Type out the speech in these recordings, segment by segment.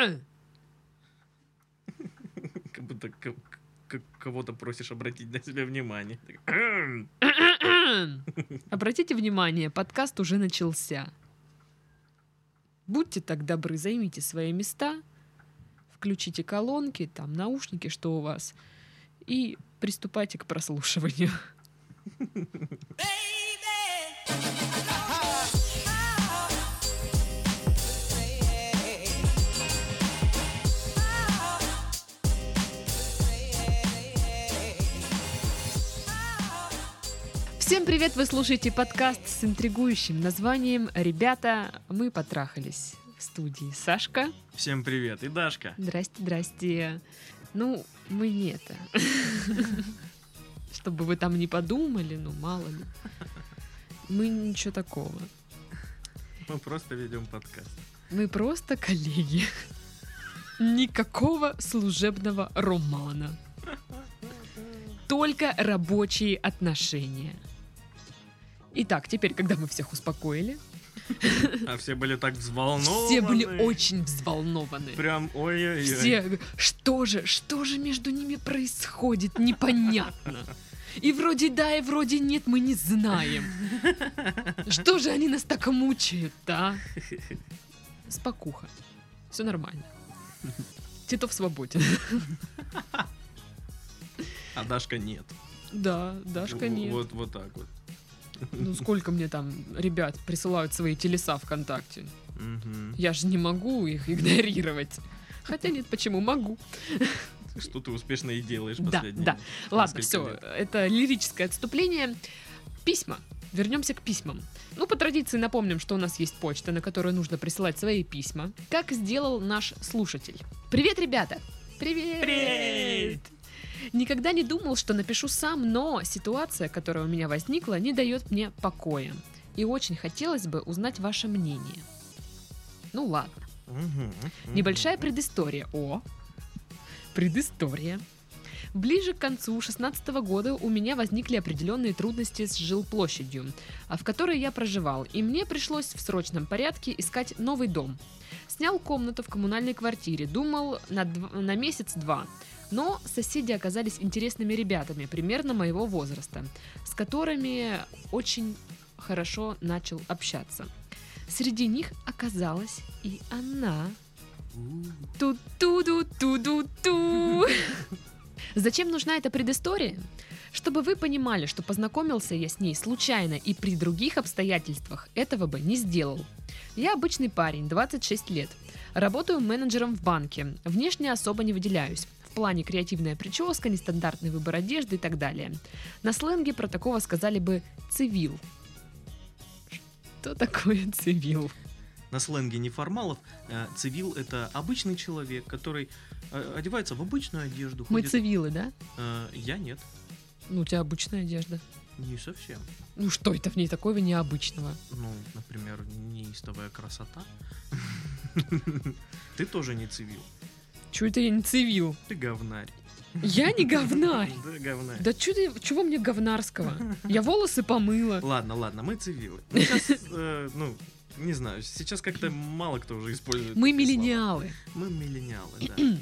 Как будто к- к- кого-то просишь обратить на себя внимание. Обратите внимание, подкаст уже начался. Будьте так добры, займите свои места, включите колонки, там наушники, что у вас, и приступайте к прослушиванию. Всем привет! Вы слушаете подкаст с интригующим названием «Ребята, мы потрахались». В студии Сашка. Всем привет, и Дашка. Здрасте, здрасте. Ну, мы не это. Чтобы вы там не подумали, ну, мало ли. Мы ничего такого. Мы просто ведем подкаст. Мы просто коллеги. Никакого служебного романа. Только рабочие отношения. Итак, теперь, когда мы всех успокоили, А все были так взволнованы. все были очень взволнованы. Прям ой-ой-ой. Все, что же, что же между ними происходит, непонятно. И вроде да, и вроде нет, мы не знаем. Что же они нас так мучают-то, а? Спокуха. Все нормально. Титов свободен. А Дашка нет. Да, Дашка нет. Вот, вот так вот. Ну сколько мне там ребят присылают свои телеса ВКонтакте? Я же не могу их игнорировать. Хотя нет, почему могу? Что ты успешно и делаешь Да, последние да. Ладно, несколько все, лет. это лирическое отступление. Письма. Вернемся к письмам. Ну, по традиции напомним, что у нас есть почта, на которую нужно присылать свои письма, как сделал наш слушатель. Привет, ребята! Привет! Привет! Никогда не думал, что напишу сам, но ситуация, которая у меня возникла, не дает мне покоя. И очень хотелось бы узнать ваше мнение. Ну ладно. Небольшая предыстория. О, предыстория. Ближе к концу 16 года у меня возникли определенные трудности с жилплощадью, а в которой я проживал, и мне пришлось в срочном порядке искать новый дом. Снял комнату в коммунальной квартире, думал на, дв- на месяц-два. Но соседи оказались интересными ребятами, примерно моего возраста, с которыми очень хорошо начал общаться. Среди них оказалась и она. Ту-ту-ду-ту-ду-ту. Зачем нужна эта предыстория? Чтобы вы понимали, что познакомился я с ней случайно и при других обстоятельствах этого бы не сделал. Я обычный парень, 26 лет. Работаю менеджером в банке. Внешне особо не выделяюсь. В плане креативная прическа, нестандартный выбор одежды и так далее. На сленге про такого сказали бы «цивил». Что такое цивил? На сленге неформалов э, цивил это обычный человек, который э, одевается в обычную одежду. Мы ходит- цивилы, да? Э, Я нет, Ну, у тебя обычная одежда. не совсем. Ну, что это в ней такого необычного? Ну, например, неистовая красота. Ты тоже не цивил. Чего это я не цивил? Ты говнарь. Я не говнарь. Да, говнарь. Да чё ты, чего мне говнарского? Я волосы помыла. Ладно, ладно, мы цивилы. Сейчас, э, ну, не знаю, сейчас как-то мало кто уже использует. Мы слова. миллениалы. Мы миллениалы, да.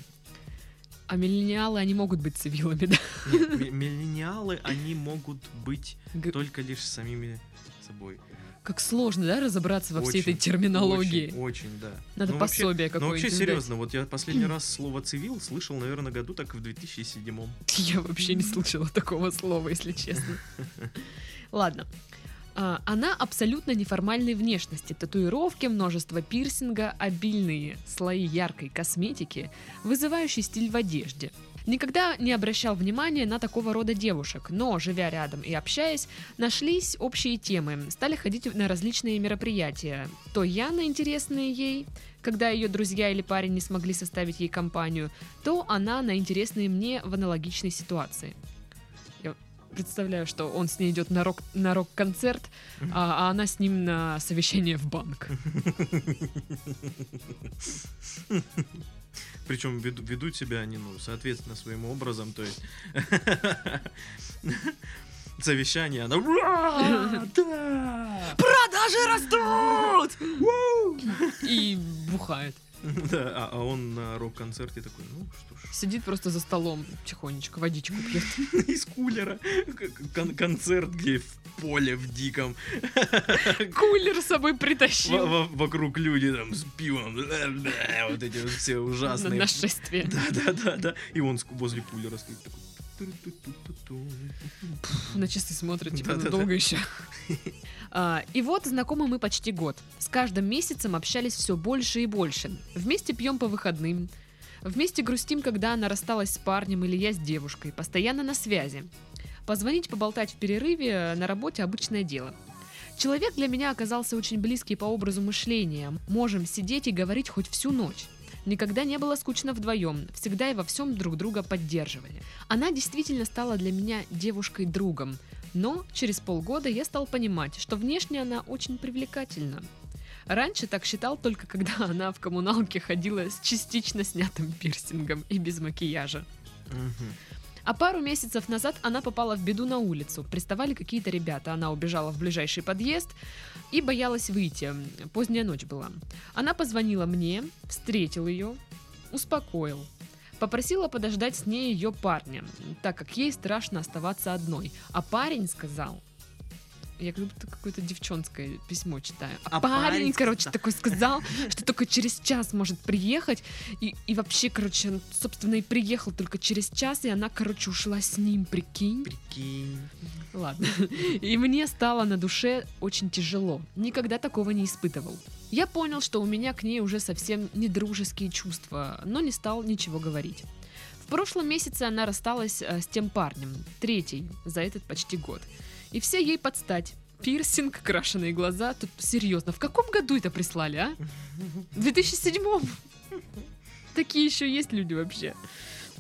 А миллениалы, они могут быть цивилами, да? Нет, ми- миллениалы, они могут быть Г- только лишь самими собой. Как сложно, да, разобраться во всей Очень, этой терминологии. Очень, очень, да. Надо Ну, пособие Ну какое-нибудь. вообще дать. серьезно, вот я последний раз слово цивил слышал, наверное, году так в 2007 Я вообще не слышала такого слова, если честно. Ладно. А, Она абсолютно неформальной внешности. Татуировки, множество пирсинга, обильные слои яркой косметики, вызывающий стиль в одежде. Никогда не обращал внимания на такого рода девушек, но, живя рядом и общаясь, нашлись общие темы, стали ходить на различные мероприятия. То я на интересные ей, когда ее друзья или парень не смогли составить ей компанию, то она на интересные мне в аналогичной ситуации. Я представляю, что он с ней идет на, рок, на рок-концерт, а, а она с ним на совещание в банк. Причем веду- ведут себя они, ну, соответственно, своим образом, то есть совещание, она «Ура! Да! Продажи растут! И бухает. Да, а, а он на рок-концерте такой, ну что ж. Сидит просто за столом, тихонечко водичку пьет. Из кулера. Концерт, где в поле в диком. Кулер с собой притащил во- Вокруг люди там с пивом. Вот эти все ужасные. нашествие. Да, да, да, да. И он возле кулера стоит такой. На часы смотрят, типа, Да-да-да. долго еще. А, И вот знакомы мы почти год. С каждым месяцем общались все больше и больше. Вместе пьем по выходным. Вместе грустим, когда она рассталась с парнем или я с девушкой. Постоянно на связи. Позвонить, поболтать в перерыве на работе обычное дело. Человек для меня оказался очень близкий по образу мышления. Можем сидеть и говорить хоть всю ночь. Никогда не было скучно вдвоем, всегда и во всем друг друга поддерживали. Она действительно стала для меня девушкой-другом, но через полгода я стал понимать, что внешне она очень привлекательна. Раньше так считал только когда она в коммуналке ходила с частично снятым пирсингом и без макияжа. Мгм. А пару месяцев назад она попала в беду на улицу. Приставали какие-то ребята. Она убежала в ближайший подъезд и боялась выйти. Поздняя ночь была. Она позвонила мне, встретил ее, успокоил. Попросила подождать с ней ее парня, так как ей страшно оставаться одной. А парень сказал... Я как будто какое-то девчонское письмо читаю. А, А парень, парень короче, сказал. такой сказал, что только через час может приехать. И, и вообще, короче, он, собственно, и приехал только через час, и она, короче, ушла с ним, прикинь. Прикинь. Ладно. И мне стало на душе очень тяжело. Никогда такого не испытывал. Я понял, что у меня к ней уже совсем не дружеские чувства, но не стал ничего говорить. В прошлом месяце она рассталась э, с тем парнем, третий, за этот почти год. И все ей подстать. Пирсинг, крашеные глаза. Тут серьезно, в каком году это прислали, а? В 2007 Такие еще есть люди вообще.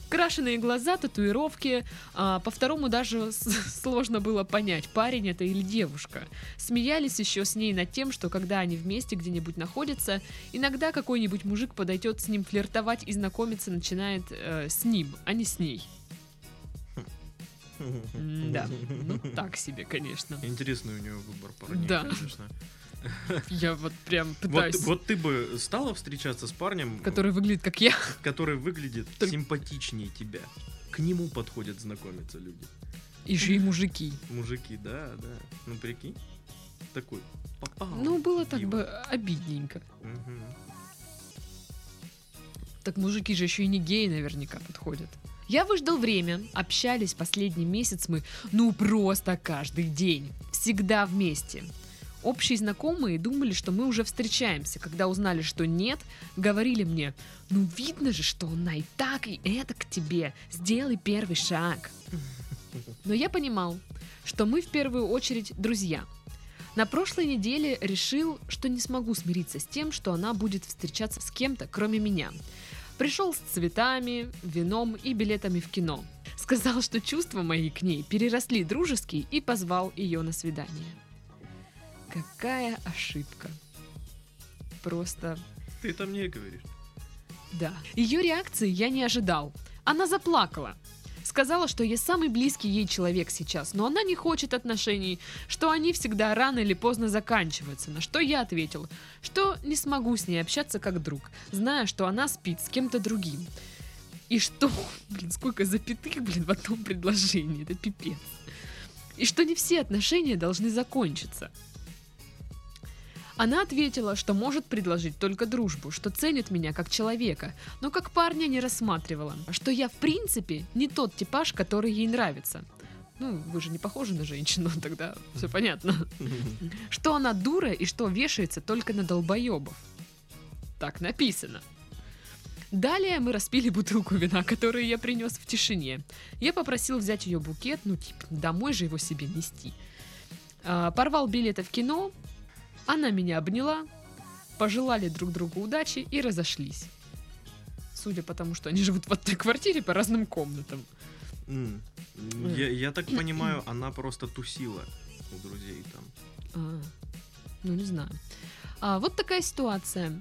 Крашеные глаза, татуировки. А, по второму даже сложно было понять, парень это или девушка. Смеялись еще с ней над тем, что когда они вместе где-нибудь находятся, иногда какой-нибудь мужик подойдет с ним флиртовать и знакомиться начинает э, с ним, а не с ней. Да, ну так себе, конечно. Интересный у него выбор парней, Да. конечно. Я вот прям Вот, пытаюсь... вот ты бы стала встречаться с парнем, Который выглядит как я. который выглядит Только- симпатичнее тебя. К нему подходят знакомиться люди. Еще и мужики. Мужики, да, да. Ну прикинь. Такой. Попал. Ну, было так бы обидненько. Мгм. Так мужики же еще и не геи наверняка подходят. Я выждал время, общались последний месяц мы, ну просто каждый день, всегда вместе. Общие знакомые думали, что мы уже встречаемся. Когда узнали, что нет, говорили мне, ну видно же, что она и так, и это к тебе. Сделай первый шаг. Но я понимал, что мы в первую очередь друзья. На прошлой неделе решил, что не смогу смириться с тем, что она будет встречаться с кем-то, кроме меня. Пришел с цветами, вином и билетами в кино. Сказал, что чувства мои к ней переросли дружеские и позвал ее на свидание. Какая ошибка. Просто Ты это мне говоришь. да. Ее реакции я не ожидал. Она заплакала. Сказала, что я самый близкий ей человек сейчас, но она не хочет отношений, что они всегда рано или поздно заканчиваются. На что я ответил, что не смогу с ней общаться как друг, зная, что она спит с кем-то другим. И что, блин, сколько запятых, блин, в одном предложении, это пипец. И что не все отношения должны закончиться. Она ответила, что может предложить только дружбу, что ценит меня как человека, но как парня не рассматривала, что я в принципе не тот типаж, который ей нравится. Ну, вы же не похожи на женщину, тогда все понятно. Что она дура и что вешается только на долбоебов. Так написано. Далее мы распили бутылку вина, которую я принес в тишине. Я попросил взять ее букет, ну типа домой же его себе нести. А, порвал билеты в кино, она меня обняла, пожелали друг другу удачи и разошлись. Судя по тому, что они живут в одной квартире по разным комнатам. М. Я, я так понимаю, она просто тусила у друзей там. А, ну, не знаю. А, вот такая ситуация.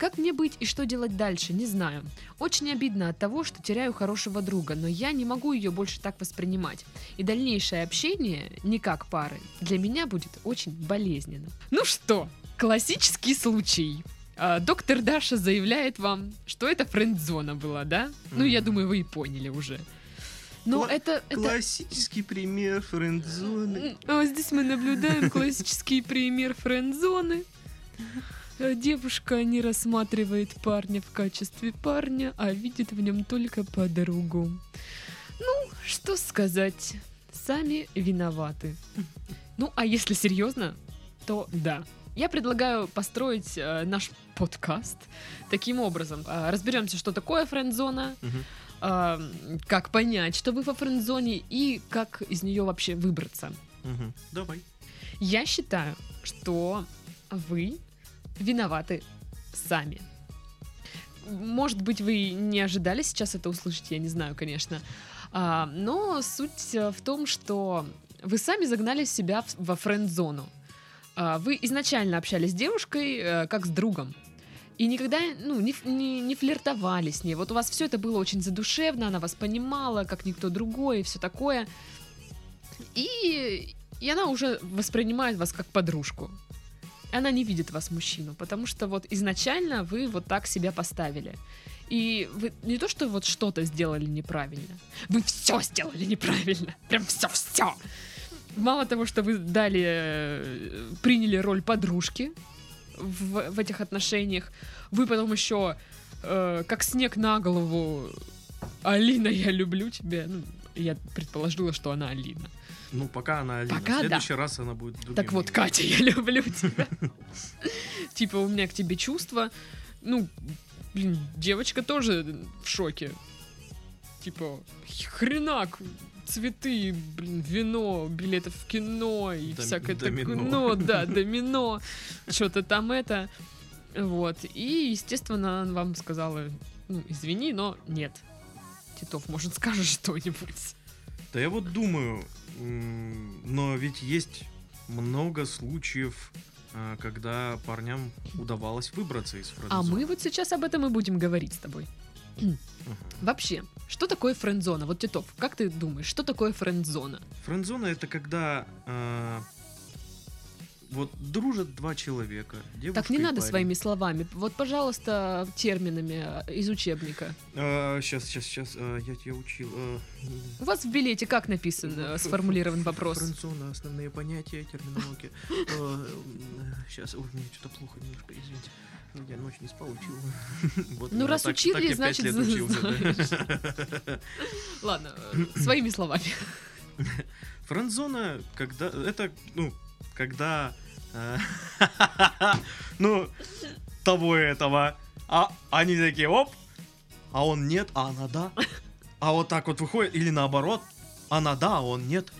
Как мне быть и что делать дальше, не знаю. Очень обидно от того, что теряю хорошего друга, но я не могу ее больше так воспринимать. И дальнейшее общение, не как пары, для меня будет очень болезненно. Ну что, классический случай. А, доктор Даша заявляет вам, что это френд-зона была, да? Ну, я думаю, вы и поняли уже. Но Кла- это... это... Классический пример френдзоны. А здесь мы наблюдаем классический пример френд-зоны. Э, Девушка не рассматривает парня в качестве парня, а видит в нем только подругу. Ну, что сказать, сами виноваты. Ну, а если серьезно, то да. Я предлагаю построить э, наш подкаст таким образом. Э, разберемся, что такое френд-зона, Мгм. а, как понять, что вы во френд-зоне и как из нее вообще выбраться. Мгм. Давай. Я считаю, что вы виноваты сами. Может быть, вы не ожидали сейчас это услышать, я не знаю, конечно. А, но суть э, в том, что вы сами загнали себя в- во френд-зону. А, вы изначально общались с девушкой э, как с другом. И никогда ну, не, не- не флиртовали с ней. Вот у вас все это было очень задушевно, она вас понимала, как никто другой, и все такое. И, и она уже воспринимает вас как подружку. Она не видит вас мужчину, потому что вот изначально вы вот так себя поставили. И вы не то, что вот что-то сделали неправильно, вы все сделали неправильно. Прям все-все. Мало того, что вы дали, э, приняли роль подружки в, в этих отношениях, вы потом еще э, как снег на голову Алина, я люблю тебя. Ну, я предположила, что она Алина. Ну, пока она Алина. Пока В да. следующий раз она будет другим Так вот. Катя, я люблю тебя. Типа, у меня к тебе чувства. Ну, блин, девочка тоже в шоке. Типа, хренак, цветы, блин, вино, билеты в кино и Дом- всякое такое. домино. Ну, да, домино, что-то там это. Вот. И, естественно, она вам сказала, ну, извини, но нет. Титов, может, скажешь что-нибудь? Да я вот думаю, но ведь есть много случаев, а, когда парням удавалось выбраться из А френд-зоны. мы вот сейчас об этом и будем говорить с тобой. Вообще, что такое френд-зона? Вот, Титов, как ты думаешь, что такое френд-зона? Френд-зона это когда а, вот дружат два человека. девушка Так, не надо парень. своими словами. Вот, пожалуйста, терминами э, из учебника. сейчас, сейчас, сейчас, я тебя учил. а, У вас в билете как написано, сформулирован вопрос? Френд-зона, основные понятия, терминология. Сейчас, ой, мне что-то плохо немножко, извините. Ну, Я ночь не спал, учил. Вот, Ну, э, раз так- учили, так значит, лет учился, да. Ладно, э, своими словами. Френд-зона, когда... Это, ну, когда... э, Ну, того этого. А они такие, оп, а он нет, а она да. А вот так вот выходит, или наоборот, она да, а он нет.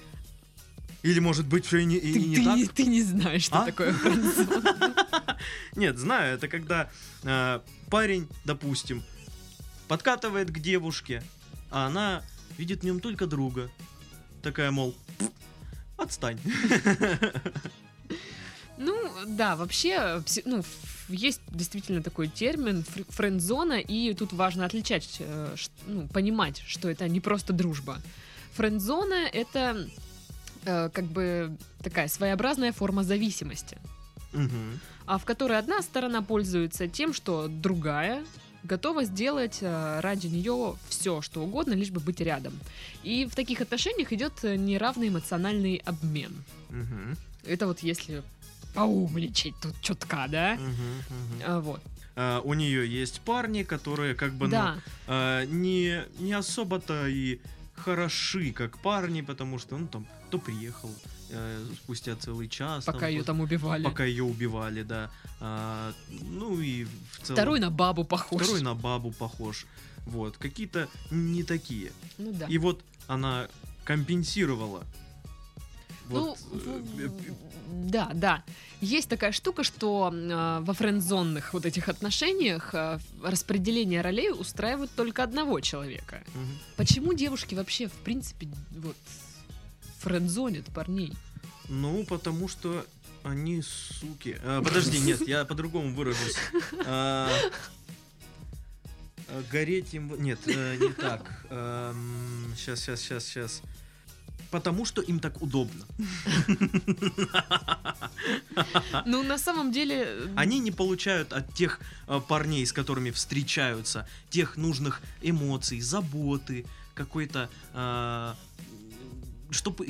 Или, может быть, все и не, и Ты, не ты так. не, ты не знаешь, что А? такое. Нет, знаю, это когда э, парень, допустим, подкатывает к девушке, а она видит в нем только друга. Такая, мол, «Пф, отстань. Ну, да, вообще, ну, есть действительно такой термин фр- френд-зона, и тут важно отличать, э, ну, понимать, что это не просто дружба. Френд-зона — это э, как бы такая своеобразная форма зависимости, Мгм. а в которой одна сторона пользуется тем, что другая готова сделать э, ради нее все, что угодно, лишь бы быть рядом. И в таких отношениях идет э, неравный эмоциональный обмен. Мгм. Это вот если поумничать тут чутка, да? Мгм. Мгм. А, вот. А, У нее есть парни, которые как бы ну, да, а, не, не особо-то и хороши, как парни, потому что он там то приехал э, спустя целый час. пока там, ее вот, там убивали. пока ее убивали, да. А, ну и в целом... Второй на бабу похож. Второй на бабу похож. Вот, какие-то не такие. Ну да. И вот она компенсировала. Ну, Вот, в- да, да. Есть такая штука, что э, во френдзонных вот этих отношениях э, распределение ролей устраивает только одного человека. мгм. Почему девушки вообще, в принципе, вот френдзонят парней? Ну, потому что они суки. А, подожди, нет, я по-другому выражусь. А, а, гореть им... Нет, э, не так. Сейчас, сейчас, сейчас, сейчас. Потому что им так удобно. Ну, на самом деле... Они не получают от тех э, парней, с которыми встречаются, тех нужных эмоций, заботы, какой-то... чтобы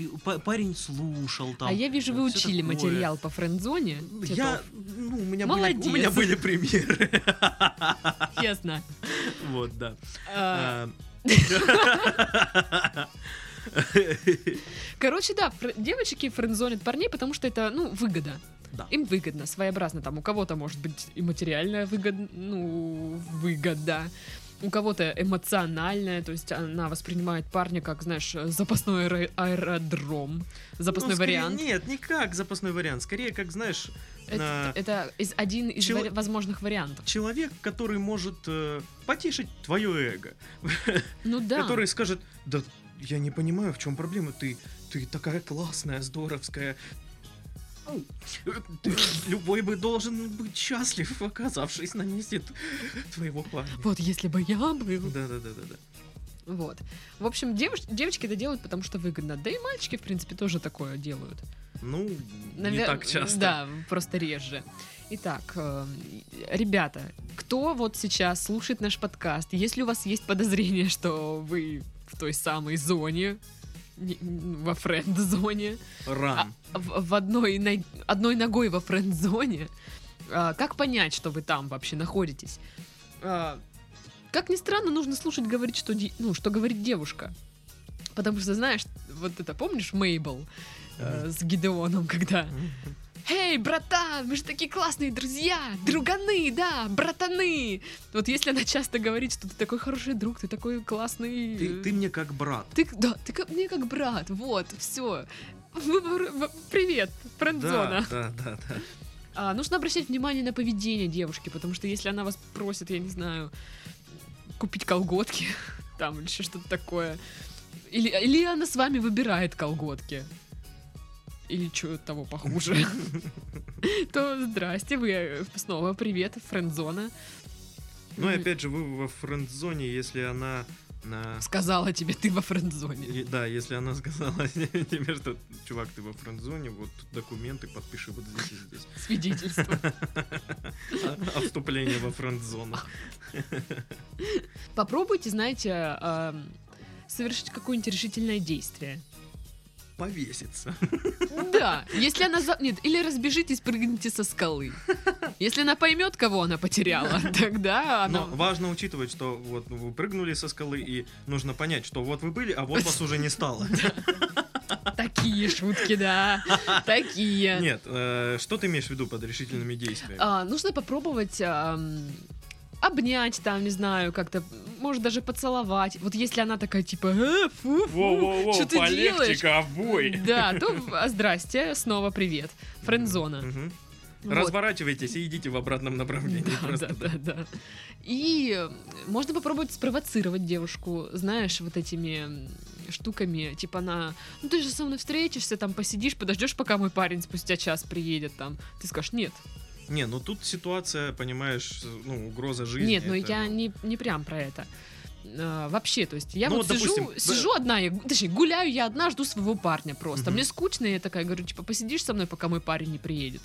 парень слушал там. А я вижу, вы учили такое. материал по френдзоне. Я, ну, у меня, были, Молодец. у меня были примеры. Честно. Вот, да. А, А, Короче, да, девочки френдзонят парней, потому что это, ну, выгода. Да. Им выгодно, своеобразно. Там у кого-то может быть и материальная выгода, ну, выгода, у кого-то эмоциональная, то есть она воспринимает парня как, знаешь, запасной аэро- аэродром, запасной ну, скорее- вариант. Нет, не как запасной вариант. Скорее, как, знаешь, Это, на- это из, один из вари- возможных вариантов. человек, который может э, потешить твое эго. Ну да. Который скажет, да я не понимаю, в чем проблема, ты, ты такая классная, здоровская. Любой бы должен быть счастлив, оказавшись на месте твоего парня. Вот если бы я был. Да-да-да-да-да. Вот. В общем, девоч- девочки это делают, потому что выгодно. Да и мальчики, в принципе, тоже такое делают. Ну, не Навер- так часто. Да, просто реже. Итак, э, ребята, кто вот сейчас слушает наш подкаст, если у вас есть подозрение, что вы в той самой зоне, не- во френд-зоне, Ран. в, в одной, на- одной ногой во френд-зоне, а, как понять, что вы там вообще находитесь? А, Как ни странно, нужно слушать, говорить, что, ну, что говорит девушка. Потому что, знаешь, вот это, помнишь Мейбл э, с Гидеоном, когда «Эй, братан, мы же такие классные друзья, друганы, да, братаны!» Вот если она часто говорит, что ты такой хороший друг, ты такой классный... Ты, э, ты мне как брат. ты, да, ты как, мне как брат, вот, все. Привет, френд-зона. Да, да, да, да. А, нужно обращать внимание на поведение девушки, потому что если она вас просит, я не знаю, купить колготки, там, или еще что-то такое, или, или она с вами выбирает колготки, или что того похуже, то здрасте, вы э, снова привет, френд-зона. Ну и опять же, вы во френд-зоне, если она... на- Сказала тебе, ты во френд-зоне. И- Да, если она сказала тебе, что, чувак, ты во френд-зоне, вот документы подпиши вот здесь и здесь. Свидетельство. А а вступление во френд-зону. Попробуйте, знаете, эм, совершить какое-нибудь решительное действие. Повеситься. Да, если она... за- Нет, или разбежитесь, прыгните со скалы. Если она поймет, кого она потеряла, тогда она... Но важно учитывать, что вот вы прыгнули со скалы, и нужно понять, что вот вы были, а вот вас уже не стало. Такие шутки, да. Такие. Нет, э, что ты имеешь в виду под решительными действиями? А, нужно попробовать обнять там, не знаю, как-то, может даже поцеловать. Вот если она такая типа, э, фу, фу, что ты делаешь? ковбой. Да, то а, здрасте, снова привет. Френдзона. Вот. Разворачивайтесь и идите в обратном направлении. Да, просто. да, да, да. И можно попробовать спровоцировать девушку, знаешь, вот этими штуками, типа она, ну ты же со мной встретишься, там посидишь, подождешь, пока мой парень спустя час приедет, там. Ты скажешь, нет, Не, ну тут ситуация, понимаешь, ну, угроза жизни. нет, ну это, я ну, не, не прям про это. А, вообще, то есть я Ну, вот вот, сижу, допустим, сижу одна, я, точнее, гуляю я одна, жду своего парня просто. Мгм. Мне скучно, я такая говорю, типа, посидишь со мной, пока мой парень не приедет.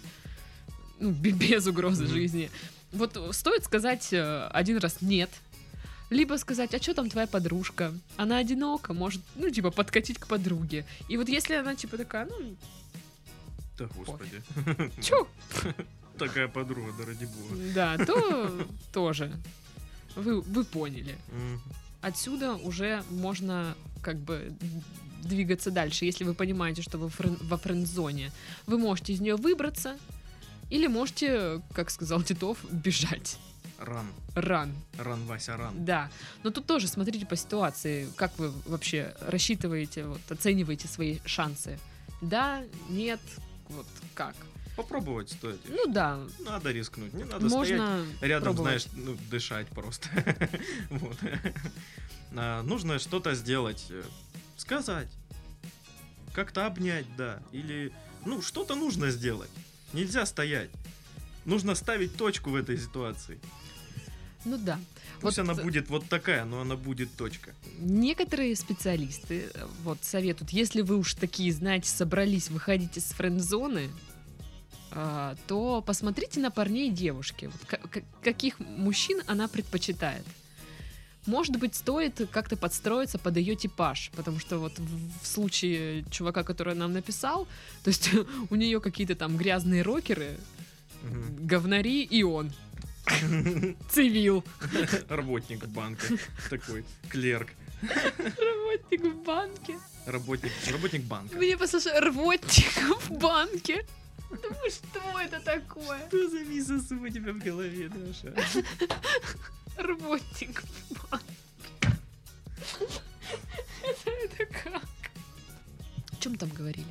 Ну, бе- без угрозы Мгм. жизни. Вот стоит сказать э, один раз нет, либо сказать, а что там твоя подружка? Она одинока, может, ну, типа, подкатить к подруге. И вот если она, типа, такая, ну, Да, господи. чё? Такая подруга, да ради бога. Да, то тоже. Вы, вы поняли. Отсюда уже можно как бы двигаться дальше, если вы понимаете, что вы френ- во френд-зоне. Вы можете из нее выбраться, или можете, как сказал Титов, бежать. Ран. Ран, Ран, Вася, ран. да. Но тут тоже смотрите по ситуации, как вы вообще рассчитываете, вот, оцениваете свои шансы. Да, нет, вот как. Попробовать стоит. Ну да, Надо рискнуть. Не надо стоять можно рядом, пробовать. знаешь, ну, дышать просто. Вот. А, Нужно что-то сделать. э, Сказать. Как-то обнять, да. Или, ну, что-то нужно сделать. Нельзя стоять. Нужно ставить точку в этой ситуации. Ну да. Пусть Вот, она будет вот такая, но она будет точка. Некоторые специалисты э, вот советуют, если вы уж такие, знаете, собрались выходить из френд-зоны, то посмотрите на парней и девушки. Вот ка- ка- каких мужчин она предпочитает. Может быть, стоит как-то подстроиться под ее типаж, потому что вот в случае чувака, который нам написал, то есть у нее какие-то там грязные рокеры, Мгм. говнари и он. Цивил. Работник банка. Такой клерк. Работник в банке. Работник, работник банка. Мне послушай, рвотник в банке. Думаю, что это такое? Что за мисос у тебя в голове, Даша? Банке. Это, как? О чем там говорили?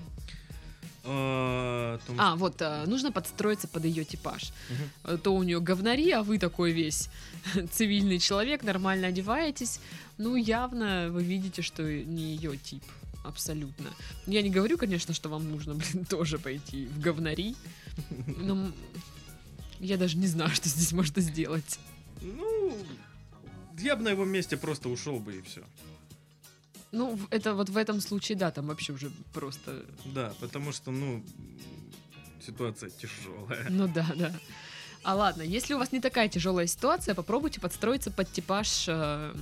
А, том- А, вот, а, нужно подстроиться под ее типаж. А То у нее говнари, а вы такой весь цивильный человек, нормально одеваетесь. Ну, явно вы видите, что не ее тип. Абсолютно. Я не говорю, конечно, что вам нужно, блин, тоже пойти в говнари. Но я даже не знаю, что здесь можно сделать. Ну, я бы на его месте просто ушел бы и все. Ну, это вот в этом случае, да, там вообще уже просто... Да, потому что, ну, ситуация тяжелая. Ну да, да. А ладно, если у вас не такая тяжелая ситуация, попробуйте подстроиться под типаж э,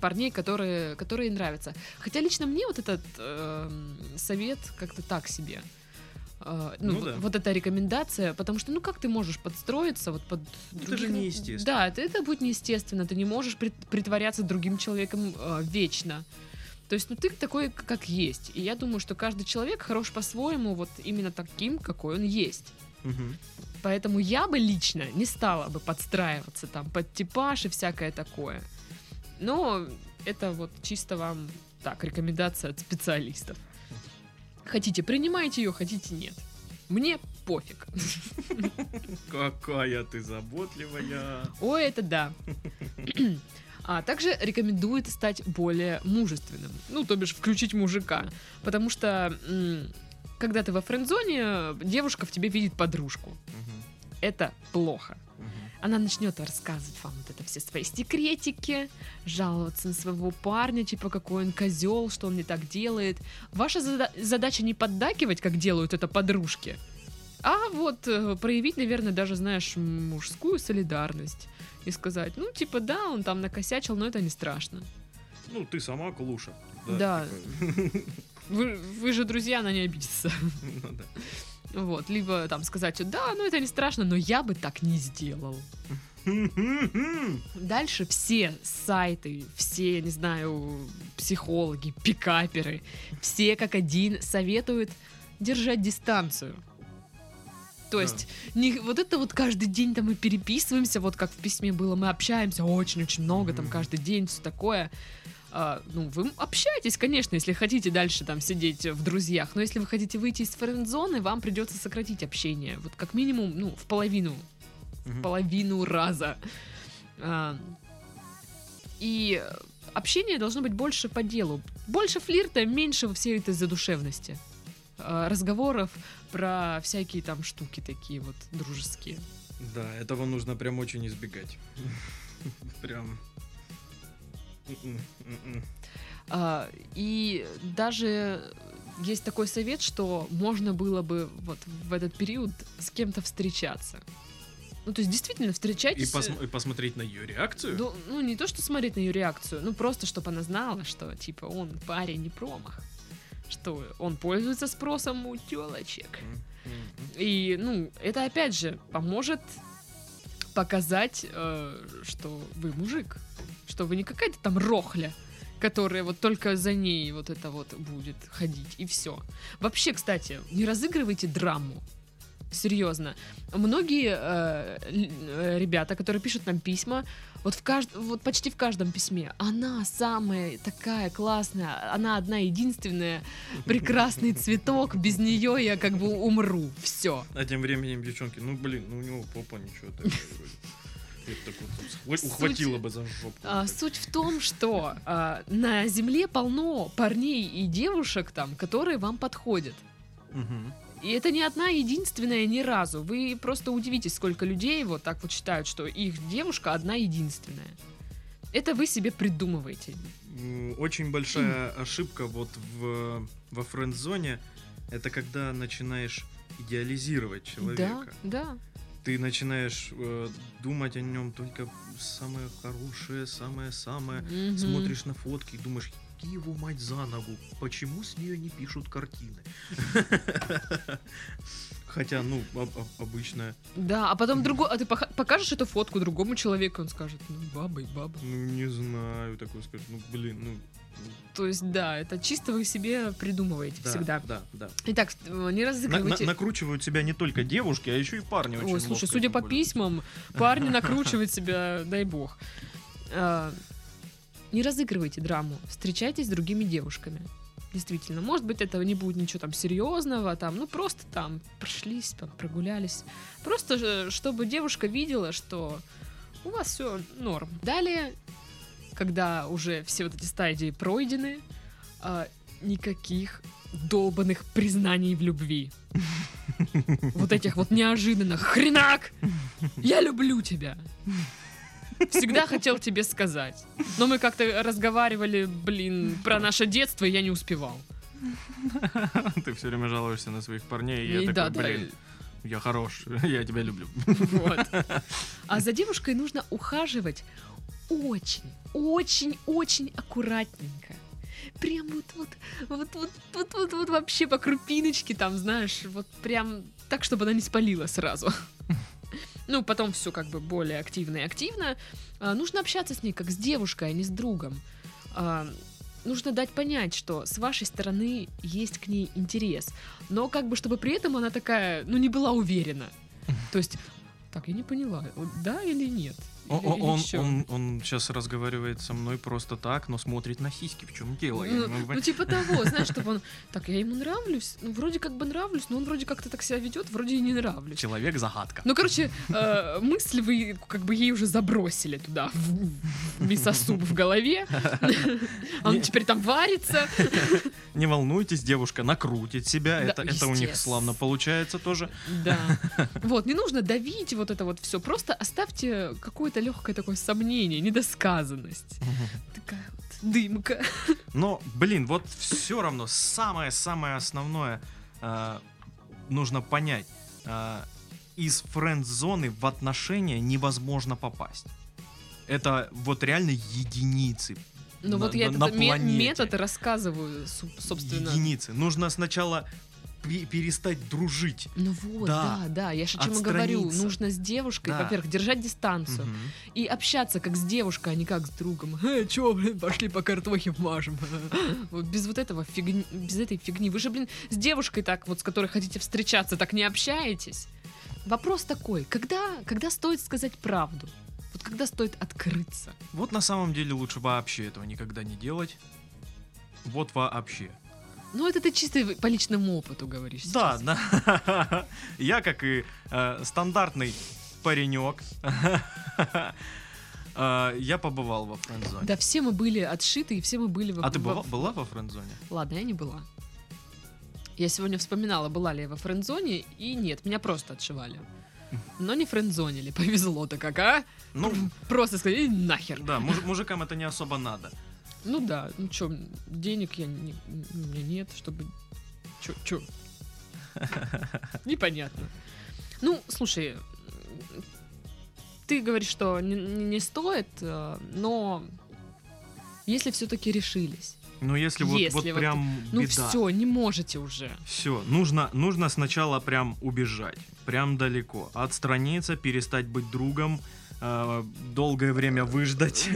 парней, которые, которые нравятся. Хотя лично мне вот этот э, совет как-то так себе. Э, ну, Ну вот, да. вот эта рекомендация, потому что, ну, как ты можешь подстроиться вот под Это других- же неестественно. Да, это, это будет неестественно. Ты не можешь прит- притворяться другим человеком э, вечно. То есть, ну, ты такой, как есть. И я думаю, что каждый человек хорош по-своему, вот именно таким, какой он есть. Мгм. Поэтому я бы лично не стала бы подстраиваться там под типаж и всякое такое. Но это вот чисто вам так, рекомендация от специалистов. Хотите, принимайте ее, хотите, нет. Мне пофиг. Какая ты заботливая. Ой, это да. А также рекомендует стать более мужественным. Ну, то бишь, включить мужика. Потому что, когда ты во френдзоне, девушка в тебе видит подружку. Это плохо. Она начнет рассказывать вам вот это все свои секретики, жаловаться на своего парня, типа какой он козел, что он не так делает. Ваша зада- задача не поддакивать, как делают это подружки, а вот э, проявить, наверное, даже, знаешь, мужскую солидарность. И сказать, ну, типа, да, он там накосячил, но это не страшно. Ну, ты сама клуша. Да. такой. Вы, вы же друзья, она не обидится. Ну да. Вот, либо там сказать, да, ну это не страшно, но я бы так не сделал. Дальше все сайты, все, не знаю, психологи, пикаперы, все как один советуют держать дистанцию. То есть, не, вот это вот каждый день там мы переписываемся, вот как в письме было, мы общаемся очень-очень много, там каждый день, все такое. А, ну, вы общаетесь, конечно, если хотите дальше там сидеть в друзьях, но если вы хотите выйти из френд-зоны, вам придется сократить общение. Вот как минимум, ну, в половину Мгм. половину раза. А, И общение должно быть больше по делу. Больше флирта, меньше всей этой задушевности. А, Разговоров про всякие там штуки такие вот дружеские. Да, этого нужно прям очень избегать. Прям. М-м, м-м. А, И даже есть такой совет, что можно было бы вот в этот период с кем-то встречаться. Ну, то есть действительно И, встречайтесь... посм- и посмотреть на ее реакцию. Ну, ну, не то, что смотреть на ее реакцию, ну, просто, чтобы она знала, что, типа, он парень не промах. Что он пользуется спросом у телочек. И, ну, это, опять же, поможет показать, э, что вы мужик. Что вы не какая-то там рохля, которая вот только за ней вот это вот будет ходить, и все. Вообще, кстати, не разыгрывайте драму. Серьезно. Многие э, э, ребята, которые пишут нам письма, вот, в кажд... вот почти в каждом письме, она самая такая классная, она одна единственная, прекрасный цветок, без нее я как бы умру. Все. А тем временем девчонки, ну блин, ну у него попа ничего так вот схва- Суть- ухватила бы за жопу. А, суть в том, что а, на Земле полно парней и девушек там, которые вам подходят. Мгм. И это не одна единственная ни разу. Вы просто удивитесь, сколько людей вот так вот считают, что их девушка одна единственная. Это вы себе придумываете. Очень большая ошибка вот в, во френд-зоне это когда начинаешь идеализировать человека. Да, да. Ты начинаешь э, думать о нем только самое хорошее, самое-самое. Мгм. Смотришь на фотки и думаешь, «Иди его мать за ногу, почему с нее не пишут картины? Хотя, ну, об- об- обычно, Да, а потом другой, а ты покажешь эту фотку другому человеку, он скажет, ну баба и баба. ну, не знаю, такой скажет, ну, блин, ну, То есть, да, это чисто вы себе придумываете да, всегда. да, да. Итак, э, не На- разыгрывайте. на- накручивают себя не только девушки, а еще и парни очень Ой, слушай, судя по пользуются. письмам, парни накручивают себя, дай бог. Не разыгрывайте драму, встречайтесь с другими девушками. Действительно, может быть, это не будет ничего там серьезного, там, ну просто там прошлись, там, прогулялись. Просто чтобы девушка видела, что у вас все норм. Далее, когда уже все вот эти стадии пройдены, а, никаких долбанных признаний в любви. Вот этих вот неожиданных хренак! Я люблю тебя! Всегда хотел тебе сказать. Но мы как-то разговаривали, блин, про наше детство, и я не успевал. Ты все время жалуешься на своих парней, и И я да, такой, да, блин, я хорош, я тебя люблю. Вот. А за девушкой нужно ухаживать очень, очень, очень аккуратненько. Прям вот, вот, вот, вот, вот, вот, вот вообще по крупиночке там, знаешь, вот прям так, чтобы она не спалила сразу. Ну, потом все как бы более активно и активно. А, нужно общаться с ней как с девушкой, а не с другом. А, нужно дать понять, что с вашей стороны есть к ней интерес. Но как бы, чтобы при этом она такая, ну, не была уверена. То есть, так, я не поняла, да или нет? О- Или- Он, он, он сейчас разговаривает со мной просто так, но смотрит на сиськи. В чем дело? Ну, ну, понять. типа того, знаешь, чтобы он... Так, я ему нравлюсь? Ну, вроде как бы нравлюсь, но он вроде как-то так себя ведет, вроде и не нравлюсь. Человек загадка. Ну, короче, э, мысль вы как бы ей уже забросили туда, в мясосуп в голове. Он Не- теперь там варится. Не волнуйтесь, девушка накрутит себя. Это, у них славно получается тоже. Да. Вот, не нужно давить вот это вот все. Просто оставьте какое-то легкое такое сомнение, недосказанность. Такая вот дымка. Но, блин, вот все равно самое-самое основное э, нужно понять. Э, из френд-зоны в отношения невозможно попасть. Это вот реально единицы. Ну на- вот я на- этот на планете. метод рассказываю, собственно. Единицы. Нужно сначала перестать дружить. Ну вот, Да. да, да, я же чему говорю, Отстраниться. нужно с девушкой, Да. во-первых, держать дистанцию Мгм. и общаться как с девушкой, а не как с другом. Э, чё, блин, пошли по картохе вмажем. Вот без вот этого фигни, без этой фигни. Вы же, блин, с девушкой так вот, с которой хотите встречаться, так не общаетесь. Вопрос такой, когда, когда стоит сказать правду? Вот когда стоит открыться? Вот на самом деле лучше вообще этого никогда не делать. Вот вообще. Ну, это ты чисто по личному опыту говоришь. Да, да. Я, как и э, стандартный паренек, э, я побывал во френдзоне. Да, все мы были отшиты, и все мы были во А ты во- была, была во френдзоне? Ладно, я не была. Я сегодня вспоминала, была ли я во френдзоне, и нет, меня просто отшивали. Но не френдзонили, повезло-то как, а? Ну, Просто сказали, «Иди нахер. да, муж- мужикам это не особо надо. Ну да, ну чё, денег я не, у меня нет, чтобы... Чё, чё? Непонятно. Ну, слушай, ты говоришь, что не, не- стоит, э, но если все-таки решились, Ну, если вот, Если вот вот- прям ну беда. все, не можете уже. Все, нужно, нужно сначала прям убежать, прям далеко, отстраниться, перестать быть другом, долгое время выждать.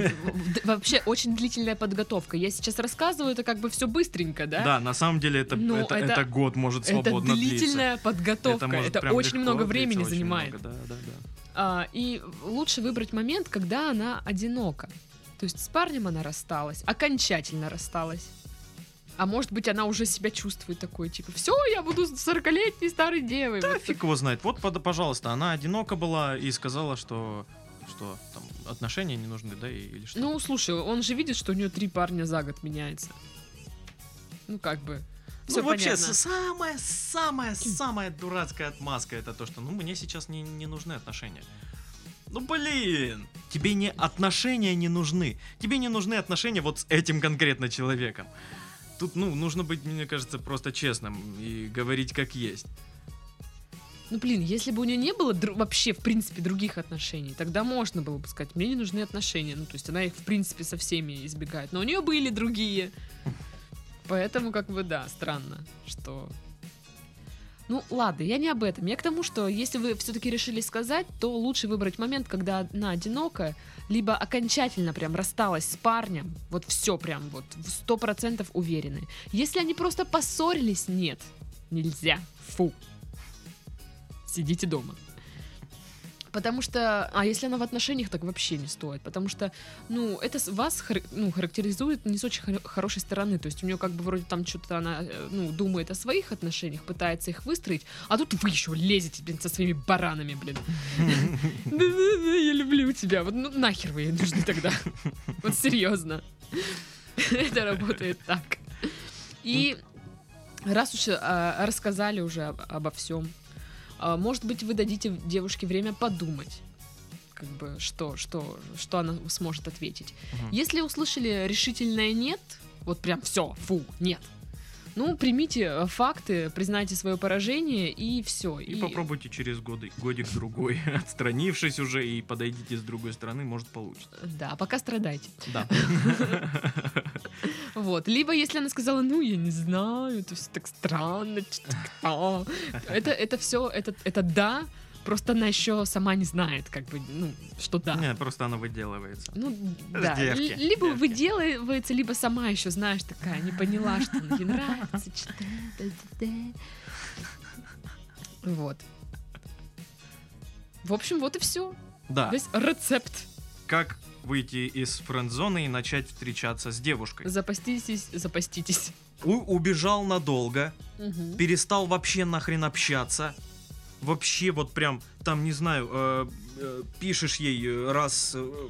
Вообще очень длительная подготовка. Я сейчас рассказываю, это как бы все быстренько, да? Да, на самом деле это, Ну, это, это- это год может Это свободно длиться. длительная подготовка. Это, прям очень много длиться, времени очень занимает. много, да, да, да. А, и лучше выбрать момент, когда она одинока. То есть с парнем она рассталась, окончательно рассталась. А может быть, она уже себя чувствует такой, типа, все, я буду 40-летней старой девой. Да Вот фиг его знает. Вот, пожалуйста, она одинока была и сказала, что что там отношения не нужны, да, или что? Ну, слушай, он же видит, что у нее три парня за год меняется. Ну, как бы. Все ну, вообще, понятно. самая-самая-самая дурацкая отмазка это то, что, ну, мне сейчас не, не нужны отношения. Ну, блин, тебе не отношения не нужны. Тебе не нужны отношения вот с этим конкретно человеком. Тут, ну, нужно быть, мне кажется, просто честным и говорить как есть. Ну, блин, если бы у нее не было вообще, в принципе, других отношений, тогда можно было бы сказать, мне не нужны отношения. Ну, то есть она их, в принципе, со всеми избегает. Но у нее были другие. Поэтому, как бы, да, странно, что... Ну, ладно, я не об этом. Я к тому, что если вы все-таки решили сказать, то лучше выбрать момент, когда она одинокая, либо окончательно прям рассталась с парнем, вот все прям вот в сто процентов уверены. Если они просто поссорились, нет, нельзя, фу. Сидите дома. Потому что, а если она в отношениях, так вообще не стоит. Потому что, ну, это вас хар- ну, характеризует не с очень хор- хорошей стороны. То есть у нее как бы вроде там что-то она, э, ну, думает о своих отношениях, пытается их выстроить, а тут вы еще лезете, блин, со своими баранами, блин. Да-да-да, я люблю тебя. Вот ну нахер вы ей нужны тогда? Вот серьезно. Это работает так. И раз уж а, рассказали уже об- обо всем, может быть, вы дадите девушке время подумать, как бы, что, что, что она сможет ответить. Мгм. Если услышали решительное нет, вот прям все, фу, нет. Ну, примите э, факты, признайте свое поражение и все. И, попробуйте через годы, годик-другой, отстранившись уже, и подойдите с другой стороны, может получится. Да, пока страдайте. Да. Вот. Либо, если она сказала, ну, я не знаю, это все так странно, что-то как-то». это, это все, это, это да, просто она еще сама не знает, как бы, ну, что да. Не, просто она выделывается. Ну, да. девки, Либо девки. выделывается, либо сама еще, знаешь, такая, не поняла, что ей нравится. да-да-да. Вот. В общем, вот и все. Да. Весь рецепт. Как выйти из френд-зоны и начать встречаться с девушкой? Запаститесь, запаститесь. У- убежал надолго, перестал вообще нахрен общаться. Вообще вот прям, там, не знаю, э, э, пишешь ей э, раз э,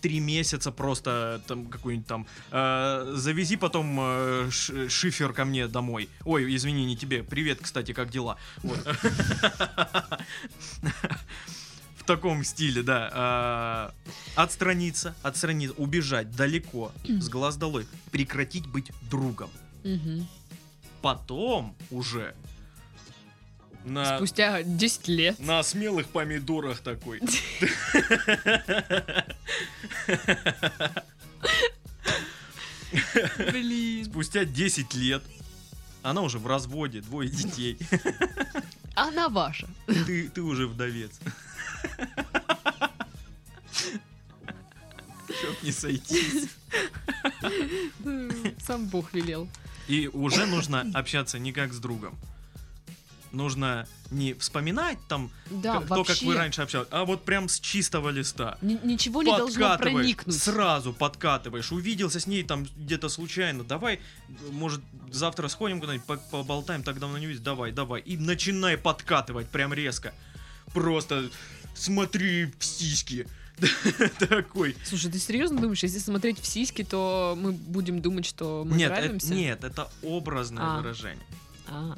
три месяца просто там какой-нибудь там э, завези потом э, ш- шифер ко мне домой. Ой, извини, не тебе. Привет, кстати, как дела? В таком стиле, да. А, Отстраниться, отстраниться, убежать далеко, с глаз долой, прекратить быть другом потом уже на, Спустя 10 лет. на смелых помидорах такой. Блин. Спустя 10 лет она уже в разводе, двое детей. Она ваша. Ты, ты уже вдовец. Чтоб не сойтись. Сам Бог велел. И уже нужно общаться не как с другом. Нужно не вспоминать там, Да, к- то, как вы раньше общались, а вот прям с чистого листа. Ни- Ничего не должно проникнуть. Сразу подкатываешь. Увиделся с ней там где-то случайно. Давай, может, завтра сходим куда-нибудь, по- поболтаем, так давно не виделись. Давай, давай. И начинай подкатывать прям резко. Просто смотри в сиськи. Такой. Слушай, ты серьезно думаешь, если смотреть в сиськи, то мы будем думать, что мы Нет, это, нравимся? нет, это образное А. выражение. А,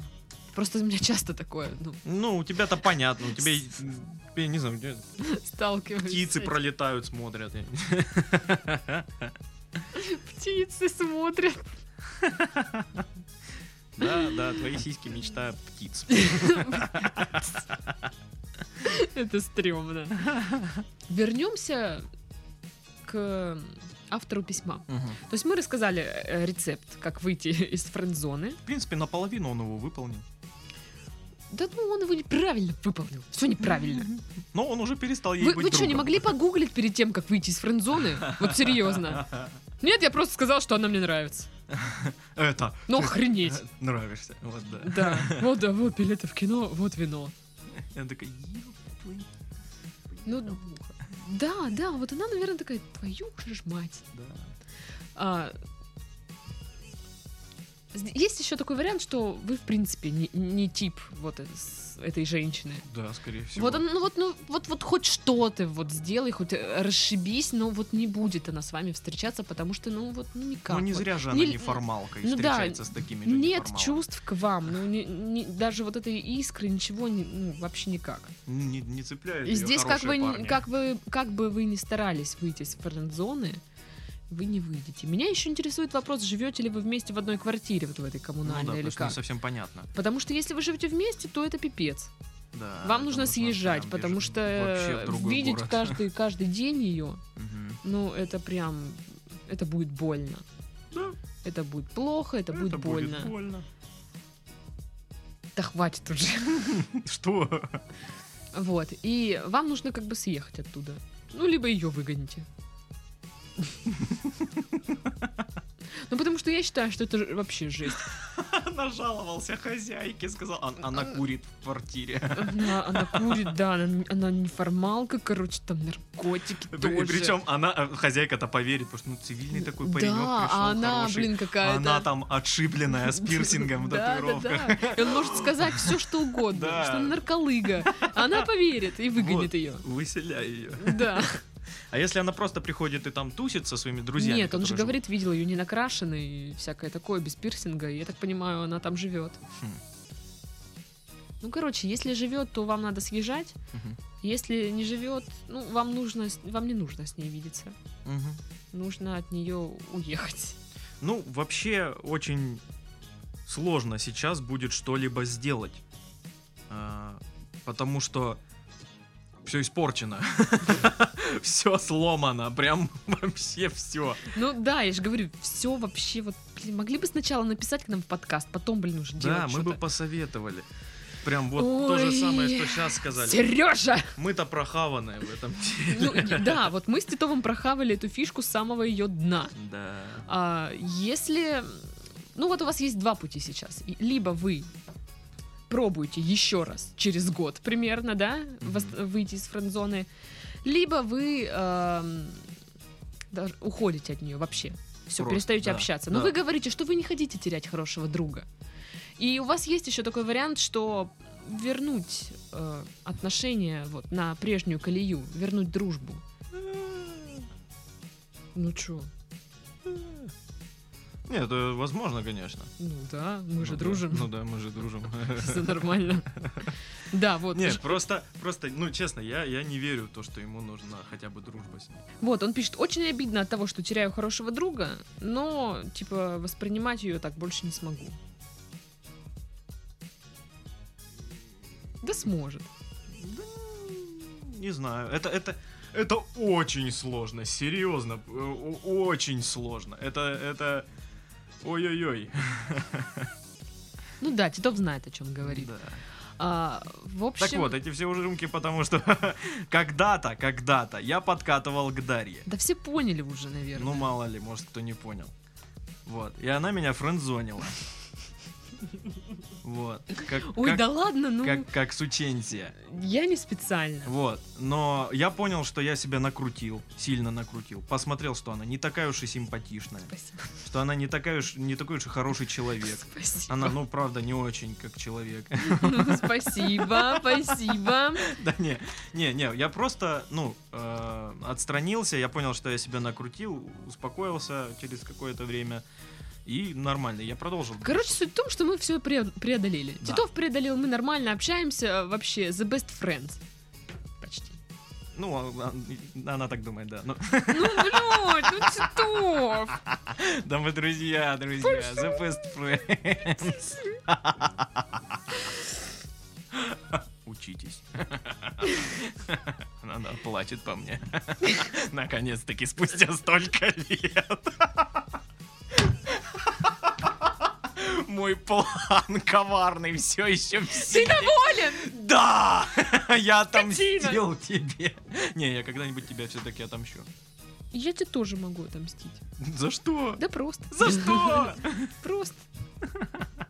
просто у меня часто такое, ну, Ну, у тебя-то понятно, у тебя, я не знаю, сталкиваюсь. птицы пролетают, смотрят. Птицы смотрят. Да, да, твои сиськи мечта птиц. Это стрёмно. Вернемся к автору письма. То есть мы рассказали э, рецепт, как выйти из френд-зоны. В принципе, наполовину он его выполнил. Да ну он его неправильно выполнил. Все неправильно. Но он уже перестал ей Вы, быть вы что, не могли погуглить перед тем, как выйти из френд-зоны? Вот серьезно. Нет, я просто сказал, что она мне нравится. Это. Ну охренеть. Нравишься. Вот да. Да, вот да, вот билеты в кино, вот вино. Я такая, «Ёб твою Ну, муха». Да, да, вот она, наверное, такая, твою же мать. Да. А, Есть еще такой вариант, что вы, в принципе, не, не тип вот этой женщины. Да, скорее всего. Вот, ну вот, ну вот, вот хоть что-то вот сделай, хоть э, расшибись, но вот не будет она с вами встречаться, потому что, ну вот, ну никак. Ну не вот. зря же Не- она неформалка и ну да, встречается с такими же Нет чувств к вам, ну не- не- даже вот этой искры, ничего, не- ну, вообще никак. Не, не цепляют И здесь как вы, парни. как вы, как бы вы ни старались выйти из френд-зоны, вы не выйдете. Меня еще интересует вопрос, живете ли вы вместе в одной квартире, вот в этой Ну коммунальной да, или просто не как. совсем понятно. Потому что если вы живете вместе, то это пипец. Да, Вам нужно съезжать, прям потому что видеть город. каждый, каждый день ее, ну это прям, это будет больно. Да, Это будет плохо, это, будет это больно. будет больно. Да хватит уже. Что? Вот. И вам нужно как бы съехать оттуда. Ну, либо ее выгоните. Ну, потому что я считаю, что это вообще жесть. Нажаловался хозяйке, сказал, «А- она курит в квартире. Она, курит, да, она, неформалка, короче, там наркотики тоже. Причем она, э, хозяйка-то поверит, потому что ну, цивильный такой паренек Да, а она, блин, какая-то... Она там отшибленная с пирсингом в татуировках. И он может сказать все, что угодно, что она нарколыга. Она поверит и выгонит ее. Выселяй ее. Да. А если она просто приходит и там тусит со своими друзьями? Нет, он же которые говорит, видел ее не накрашенной и всякое такое, без пирсинга. И я так понимаю, она там живет. Хм. Ну, короче, если живет, то вам надо съезжать. живут? Мгм. Если не живет, ну, вам нужно, вам не нужно с ней видеться. Мгм. Нужно от нее уехать. Ну, вообще, очень сложно сейчас будет что-либо сделать. А, Потому что все испорчено. Все сломано. Прям вообще все. Ну да, я же говорю, все вообще вот, блин, могли бы сначала написать к нам в подкаст, потом, блин, уже делать Да, мы бы посоветовали. Прям вот то же Ой, самое, что сейчас сказали. Сережа! Мы-то прохаванные в этом деле. Ну, да, вот мы с Титовым прохавали эту фишку с самого ее дна. Да. А, если... Ну вот у вас есть два пути сейчас. Либо вы пробуете еще раз через год примерно, да, вос- выйти из френд-зоны, либо вы эм, даже уходите от нее вообще. Все, Просто, перестаете да, общаться. Но да. вы говорите, что вы не хотите терять хорошего друга. И у вас есть еще такой вариант, что вернуть э, отношения вот на прежнюю колею, вернуть дружбу. Ну чё? Нет, это возможно, конечно. Ну да, мы же Ну да, дружим. Ну да, мы же дружим. Все нормально. Да, вот. Нет, просто, просто, ну, честно, я, я не верю в то, что ему нужна хотя бы дружба с ним. Вот, он пишет, очень обидно от того, что теряю хорошего друга, но, типа, воспринимать ее так больше не смогу. Да сможет. Да, не знаю. Это, это, это очень сложно, серьезно, э, очень сложно. Это, это, ой-ой-ой. Ну да, Титов знает, о чем говорит. Да. А, в общем... Так вот, эти все ужимки, потому что когда-то, когда-то я подкатывал к Дарье. Да все поняли уже, наверное. Ну, мало ли, может, кто не понял. Вот. И она меня френдзонила. Вот. Как, Ой, как, да ладно, ну, как, как сученсия. я не специально. Вот. Но я понял, что я себя накрутил, сильно накрутил. Посмотрел, что она не такая уж и симпатичная. Спасибо. Что она не, такая уж, не такой уж и хороший человек. Спасибо. Она, ну, правда, не очень как человек. Ну, спасибо, спасибо. Да не, не, не, я просто, ну, э, отстранился, я понял, что я себя накрутил, успокоился через какое-то время. И нормально, я продолжил. Короче, суть в том, что мы все преодолели. Да. Титов преодолел, мы нормально общаемся, вообще, the best friends. Почти. Ну, а- а- она так думает, да. Ну, Ну, блядь, ну Титов! да мы друзья, друзья, the best friends. Учитесь. Она, она плачет по мне. Наконец-таки, спустя столько лет. Мой план коварный все еще в Ты силе. доволен? Да! Я отомстил тебе. Не, я когда-нибудь тебя все-таки отомщу. Я тебе тоже могу отомстить. За что? Да просто. За что? Просто.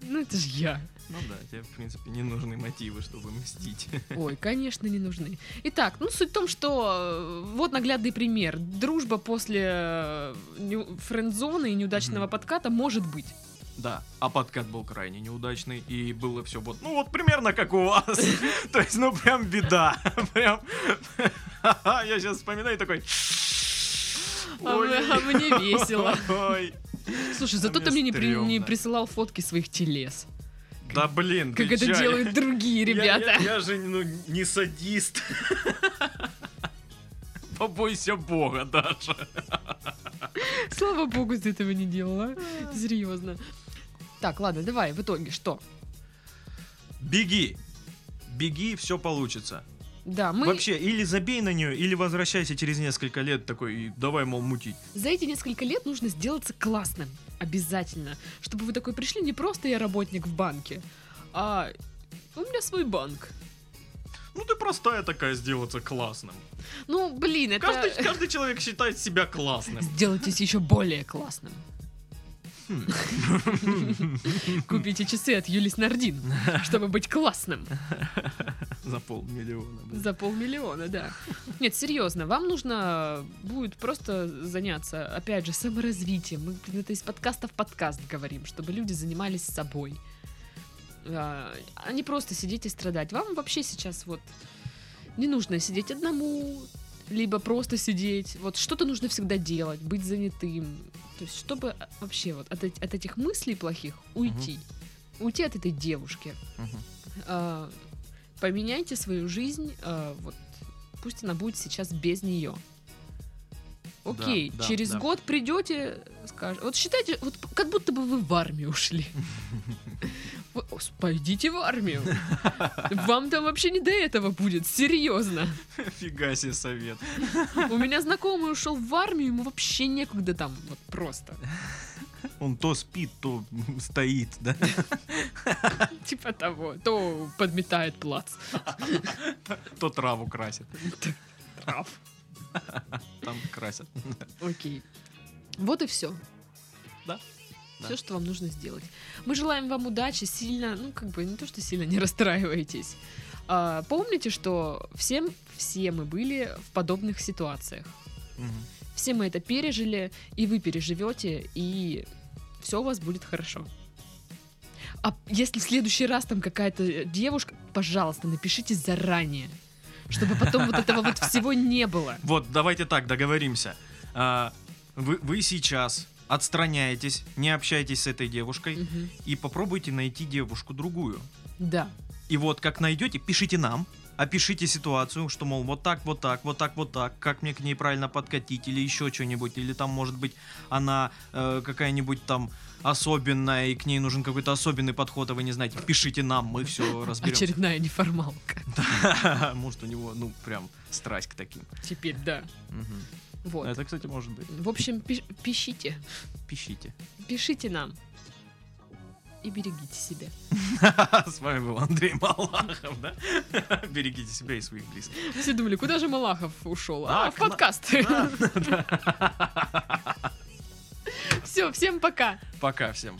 Ну это же я. Ну да, тебе, в принципе, не нужны мотивы, чтобы мстить. Ой, конечно, не нужны. Итак, ну суть в том, что э, вот наглядный пример. Дружба после э, френд-зоны и неудачного подката может быть. Да, а подкат был крайне неудачный, и было все вот, ну вот примерно как у вас. То есть, ну прям беда. Прям. Я сейчас вспоминаю такой... А а мне весело. Слушай, зато ты мне не, присылал фотки своих телес. Да блин, Как это делают другие ребята. Я, же ну, не садист. Побойся бога даже. Слава богу, ты этого не делала. Серьезно. Так, ладно, давай, в итоге что? Беги. Беги, все получится. Да, мы Вообще, или забей на нее, или возвращайся через несколько лет такой, и давай, мол, мутить. за эти несколько лет нужно сделаться классным. Обязательно. Чтобы вы такой пришли, не просто я работник в банке, а у меня свой банк. Ну ты простая такая сделаться классным. Ну, блин, это... Каждый, каждый человек считает себя классным. Сделайтесь еще более классным. Хм. Купите часы от Юлис Нардин, чтобы быть классным. За полмиллиона. За полмиллиона, да. Нет, серьезно, вам нужно будет просто заняться, опять же, саморазвитием. Мы блин, это из подкаста в подкаст говорим, чтобы люди занимались собой. А а не просто сидеть и страдать. Вам вообще сейчас вот не нужно сидеть одному, либо просто сидеть. Вот что-то нужно всегда делать, быть занятым. То есть, чтобы а, вообще вот от, от этих мыслей плохих уйти. Уйти от этой девушки. Мгм. А, поменяйте свою жизнь, а, вот пусть она будет сейчас без нее. Окей, Да, да, через да. год придете, скажете. Вот считайте, вот как будто бы вы в армию ушли. Пойдите в армию. Вам там вообще не до этого будет, серьезно. Фига себе совет. У меня знакомый ушел в армию, ему вообще некогда там, вот просто. Он то спит, то стоит, да? Типа того, то подметает плац. То траву красит. Трав. Там красят. Окей. Вот и все. Да, да. Все, что вам нужно сделать. Мы желаем вам удачи, сильно, ну, как бы, не то, что сильно не расстраивайтесь. А, помните, что всем, все мы были в подобных ситуациях. Мгм. Все мы это пережили, и вы переживете, и все у вас будет хорошо. А если в следующий раз там какая-то девушка, пожалуйста, напишите заранее, чтобы потом вот этого вот всего не было. Вот, давайте так, договоримся. А, Вы, вы сейчас отстраняетесь, не общайтесь с этой девушкой Мгм. и попробуйте найти девушку другую. Да. И вот как найдете, пишите нам, опишите ситуацию, что, мол, вот так, вот так, вот так, вот так, как мне к ней правильно подкатить, или еще что-нибудь, или там, может быть, она э, какая-нибудь там особенная, и к ней нужен какой-то особенный подход, а вы не знаете. Пишите нам, мы все разберем. Очередная неформалка. Может, у него, ну, прям страсть к таким. Теперь, да. Вот. Это, кстати, может быть. В общем, пиш- пишите. Пишите. Пишите нам. И берегите себя. С вами был Андрей Малахов, да? Берегите себя и своих близких. Все думали, куда же Малахов ушел? А, в подкаст. Все, всем пока. Пока всем.